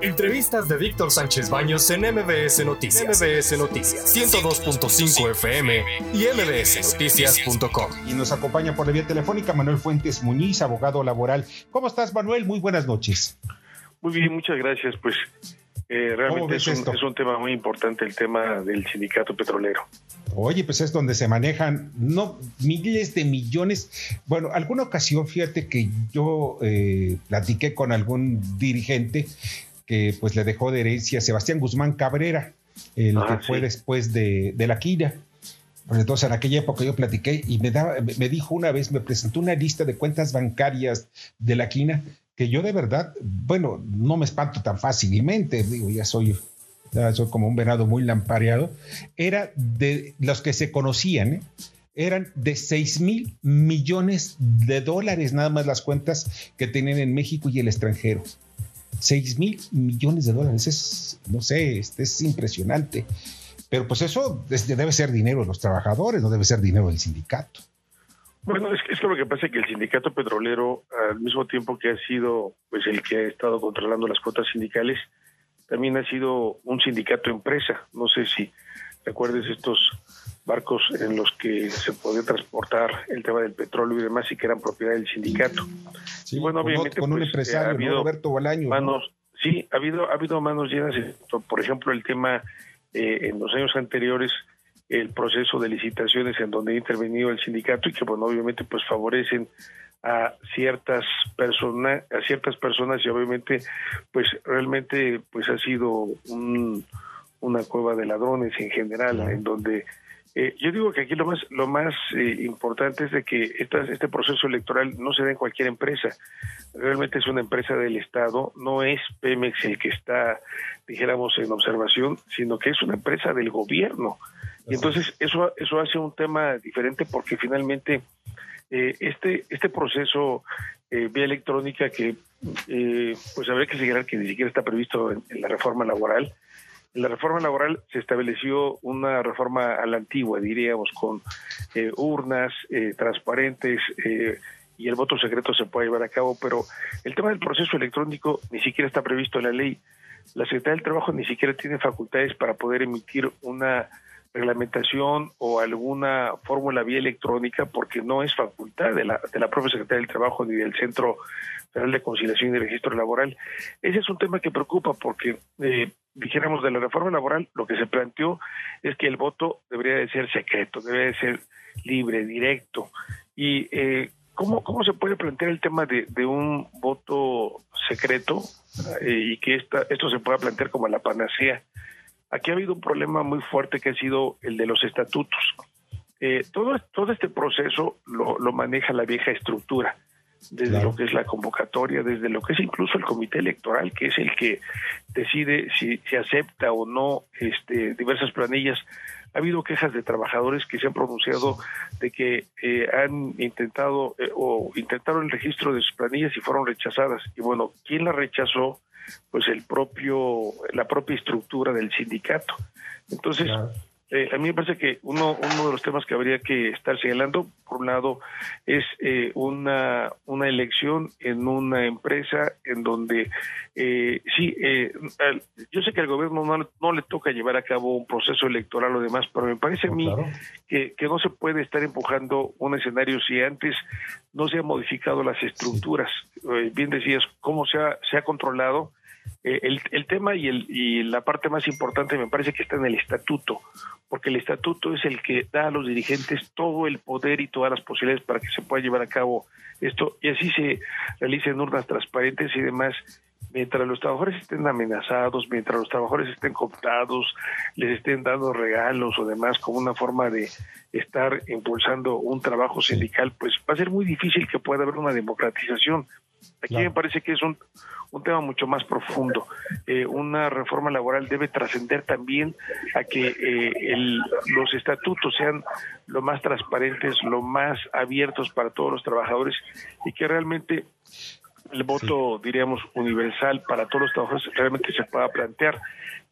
Entrevistas de Víctor Sánchez Baños en MBS Noticias. MBS Noticias 102.5 FM y mbsnoticias.com. Y nos acompaña por la vía telefónica Manuel Fuentes Muñiz, abogado laboral. ¿Cómo estás, Manuel? Muy buenas noches. Muy bien, muchas gracias. Pues eh, realmente es un, es un, tema muy importante el tema del sindicato petrolero. Oye, pues es donde se manejan no miles de millones. Bueno, alguna ocasión, fíjate que yo eh, platiqué con algún dirigente que pues le dejó de herencia Sebastián Guzmán Cabrera, el ah, que fue después de, la quina. Entonces, en aquella época yo platiqué y me, daba, me dijo una vez, me presentó una lista de cuentas bancarias de la quina que yo de verdad, bueno, no me espanto tan fácilmente, digo, ya soy, ya soy como un venado muy lampareado, era de los que se conocían, ¿eh? eran de 6 mil millones de dólares nada más las cuentas que tienen en México y el extranjero. 6 mil millones de dólares. Es, no sé, es, es impresionante. Pero pues eso debe ser dinero de los trabajadores, no debe ser dinero del sindicato. Bueno, es es que lo que pasa es que el sindicato petrolero, al mismo tiempo que ha sido pues el que ha estado controlando las cuotas sindicales, también ha sido un sindicato empresa. No sé si recuerdes estos barcos en los que se podía transportar el tema del petróleo y demás y que eran propiedad del sindicato. Sí, bueno, obviamente con un pues, empresario, ha habido Roberto Bolaño. Manos, Sí, ha habido ha habido manos llenas. Por ejemplo, el tema eh, en los años anteriores el proceso de licitaciones en donde ha intervenido el sindicato y que bueno obviamente pues favorecen a ciertas personas a ciertas personas y obviamente pues realmente pues ha sido un, una cueva de ladrones en general en donde eh, yo digo que aquí lo más lo más eh, importante es de que este proceso electoral no se da en cualquier empresa. Realmente es una empresa del Estado, no es Pemex el que está, dijéramos, en observación, sino que es una empresa del gobierno. Y entonces eso eso hace un tema diferente porque finalmente eh, este este proceso vía electrónica que pues habría que señalar que ni siquiera está previsto en la reforma laboral la reforma laboral se estableció una reforma a la antigua, diríamos, con eh, urnas eh, transparentes eh, y el voto secreto se puede llevar a cabo, pero el tema del proceso electrónico ni siquiera está previsto en la ley. La Secretaría del Trabajo ni siquiera tiene facultades para poder emitir una reglamentación o alguna fórmula vía electrónica porque no es facultad de la, de la propia Secretaría del Trabajo ni del Centro Federal de Conciliación y Registro Laboral. Ese es un tema que preocupa porque eh, dijéramos, de la reforma laboral, lo que se planteó es que el voto debería de ser secreto, debería de ser libre, directo. ¿Y eh, ¿cómo, cómo se puede plantear el tema de, de un voto secreto eh, y que esta, esto se pueda plantear como la panacea? Aquí ha habido un problema muy fuerte que ha sido el de los estatutos. Eh, todo, todo este proceso lo, lo maneja la vieja estructura desde lo que es la convocatoria, desde lo que es incluso el comité electoral, que es el que decide si se acepta o no este, diversas planillas. Ha habido quejas de trabajadores que se han pronunciado de que eh, han intentado eh, o intentaron el registro de sus planillas y fueron rechazadas. Y bueno, ¿quién la rechazó? Pues el propio, la propia estructura del sindicato. Entonces, eh, a mí me parece que uno, uno de los temas que habría que estar señalando, por un lado, es eh, una, una elección en una empresa en donde, eh, sí, eh, yo sé que al gobierno no, no, le toca llevar a cabo un proceso electoral o demás, pero me parece a mí que, que no se puede estar empujando un escenario si antes no se han modificado las estructuras. bien decías, cómo se ha, se ha controlado eh, el, el, tema y, el, y la parte más importante me parece que está en el estatuto, porque el estatuto es el que da a los dirigentes todo el poder y todas las posibilidades para que se pueda llevar a cabo esto y así se realicen urnas transparentes y demás. Mientras los trabajadores estén amenazados, mientras los trabajadores estén cooptados, les estén dando regalos o demás como una forma de estar impulsando un trabajo sindical, pues va a ser muy difícil que pueda haber una democratización. Aquí me parece que es un, un tema mucho más profundo. Eh, una reforma laboral debe trascender también a que eh, el, los estatutos sean lo más transparentes, lo más abiertos para todos los trabajadores y que realmente el voto, diríamos, universal para todos los trabajadores realmente se pueda plantear.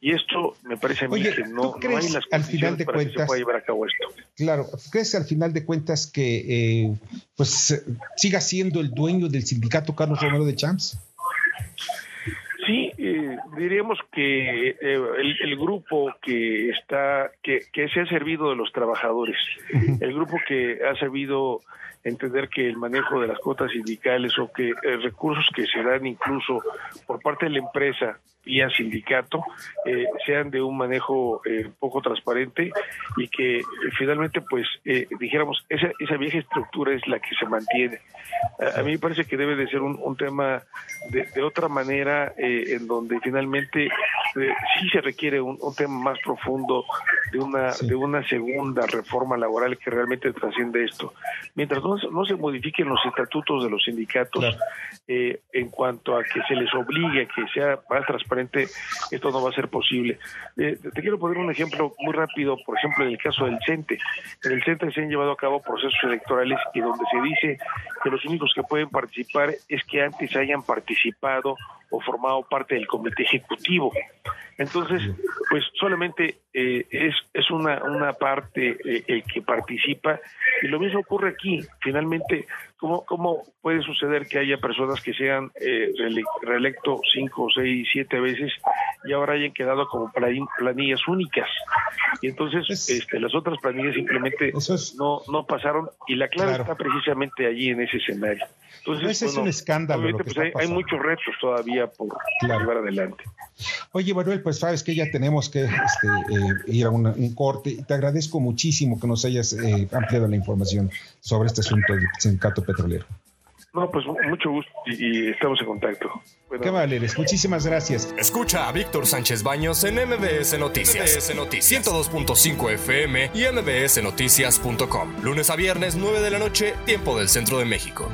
Y esto me parece a mí que no, no, hay las al final de para cuentas, que se pueda llevar a cabo esto. Claro, ¿crees al final de cuentas que eh, pues siga siendo el dueño del sindicato Carlos Romero de Champs? Sí, eh, diríamos que eh, el, grupo que está, que, que se ha servido de los trabajadores, el grupo que ha servido entender que el manejo de las cuotas sindicales o que eh, recursos que se dan incluso por parte de la empresa vía sindicato eh, sean de un manejo eh, poco transparente y que finalmente pues dijéramos esa, esa vieja estructura es la que se mantiene. A, mí me parece que debe de ser un, tema de, otra manera en donde finalmente sí se requiere un, tema más profundo de una de una segunda reforma laboral que realmente trasciende esto mientras no no, se modifiquen los estatutos de los sindicatos eh, en cuanto a que se les obligue a que sea más transparente, esto no va a ser posible. Eh, te quiero poner un ejemplo muy rápido, por ejemplo, en el caso del CENTE. En el CENTE se han llevado a cabo procesos electorales y donde se dice que los únicos que pueden participar es que antes hayan participado o formado parte del comité ejecutivo. Entonces, pues solamente eh, es, es una, una parte eh, el que participa y lo mismo ocurre aquí. Finalmente, ¿cómo, cómo puede suceder que haya personas que sean eh, reelecto cinco, seis, siete veces y ahora hayan quedado como planillas únicas? Y entonces este, las otras planillas simplemente no, no pasaron y la clave está precisamente allí en ese escenario. Entonces, ese es un escándalo. Pues, hay, muchos retos todavía por llevar adelante. Oye, Manuel, pues sabes que ya tenemos que este, eh, ir a un corte. Te agradezco muchísimo que nos hayas eh, ampliado la información sobre este asunto del sindicato petrolero. No, pues mucho gusto y, estamos en contacto. Qué valeres, muchísimas gracias. Escucha a Víctor Sánchez Baños en MBS Noticias. MBS Noticias 102.5 FM y MBSNoticias.com. Lunes a viernes, 9 de la noche, tiempo del centro de México.